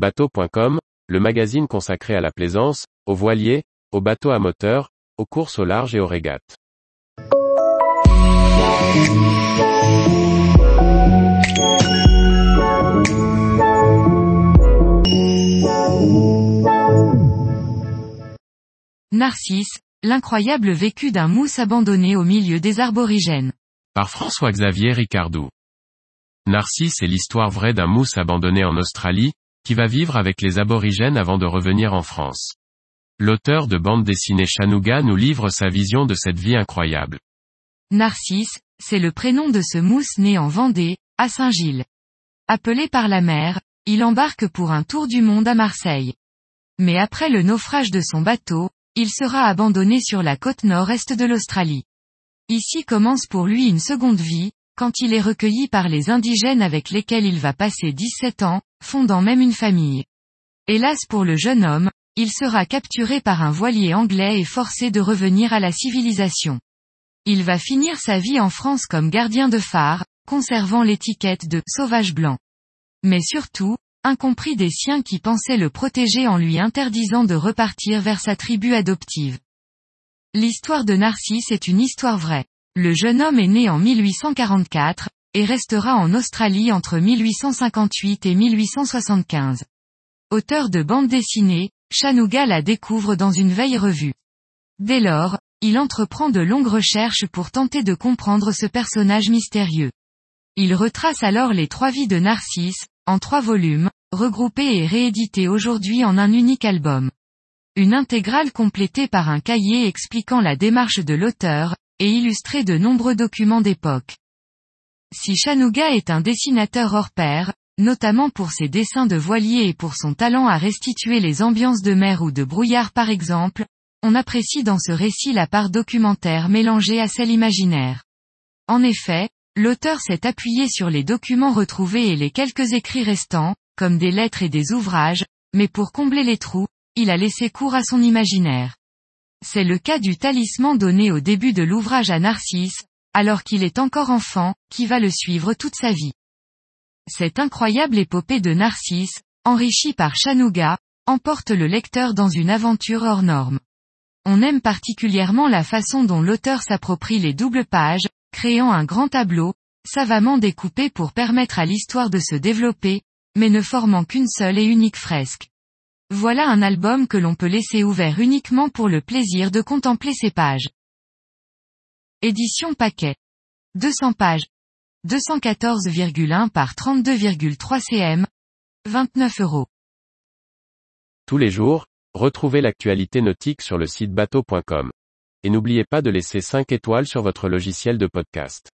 Bateau.com, le magazine consacré à la plaisance, aux voiliers, aux bateaux à moteur, aux courses au large et aux régates. Narcisse, l'incroyable vécu d'un mousse abandonné au milieu des arborigènes. Par François-Xavier Ricardou. Narcisse est l'histoire vraie d'un mousse abandonné en Australie, qui va vivre avec les aborigènes avant de revenir en France. L'auteur de bande dessinée Chanouga nous livre sa vision de cette vie incroyable. Narcisse, c'est le prénom de ce mousse né en Vendée, à Saint-Gilles. Appelé par la mer, il embarque pour un tour du monde à Marseille. Mais après le naufrage de son bateau, il sera abandonné sur la côte nord-est de l'Australie. Ici commence pour lui une seconde vie, quand il est recueilli par les indigènes avec lesquels il va passer 17 ans, fondant même une famille. Hélas pour le jeune homme, il sera capturé par un voilier anglais et forcé de revenir à la civilisation. Il va finir sa vie en France comme gardien de phare, conservant l'étiquette de sauvage blanc. Mais surtout, incompris des siens qui pensaient le protéger en lui interdisant de repartir vers sa tribu adoptive. L'histoire de Narcisse est une histoire vraie. Le jeune homme est né en 1844, et restera en Australie entre 1858 et 1875. Auteur de bande dessinée, Chanouga la découvre dans une veille revue. Dès lors, il entreprend de longues recherches pour tenter de comprendre ce personnage mystérieux. Il retrace alors les trois vies de Narcisse, en trois volumes, regroupés et réédités aujourd'hui en un unique album. Une intégrale complétée par un cahier expliquant la démarche de l'auteur, et illustré de nombreux documents d'époque. Si Chanouga est un dessinateur hors pair, notamment pour ses dessins de voiliers et pour son talent à restituer les ambiances de mer ou de brouillard par exemple, on apprécie dans ce récit la part documentaire mélangée à celle imaginaire. En effet, L'auteur s'est appuyé sur les documents retrouvés et les quelques écrits restants, comme des lettres et des ouvrages, mais pour combler les trous, il a laissé cours à son imaginaire. C'est le cas du talisman donné au début de l'ouvrage à Narcisse, alors qu'il est encore enfant, qui va le suivre toute sa vie. Cette incroyable épopée de Narcisse, enrichie par Chanouga, emporte le lecteur dans une aventure hors norme. On aime particulièrement la façon dont l'auteur s'approprie les doubles pages, créant un grand tableau, savamment découpé pour permettre à l'histoire de se développer, mais ne formant qu'une seule et unique fresque. Voilà un album que l'on peut laisser ouvert uniquement pour le plaisir de contempler ses pages. Édition paquet. 200 pages. 214,1 par 32,3 cm. 29 euros. Tous les jours, retrouvez l'actualité nautique sur le site bateau.com. Et n'oubliez pas de laisser 5 étoiles sur votre logiciel de podcast.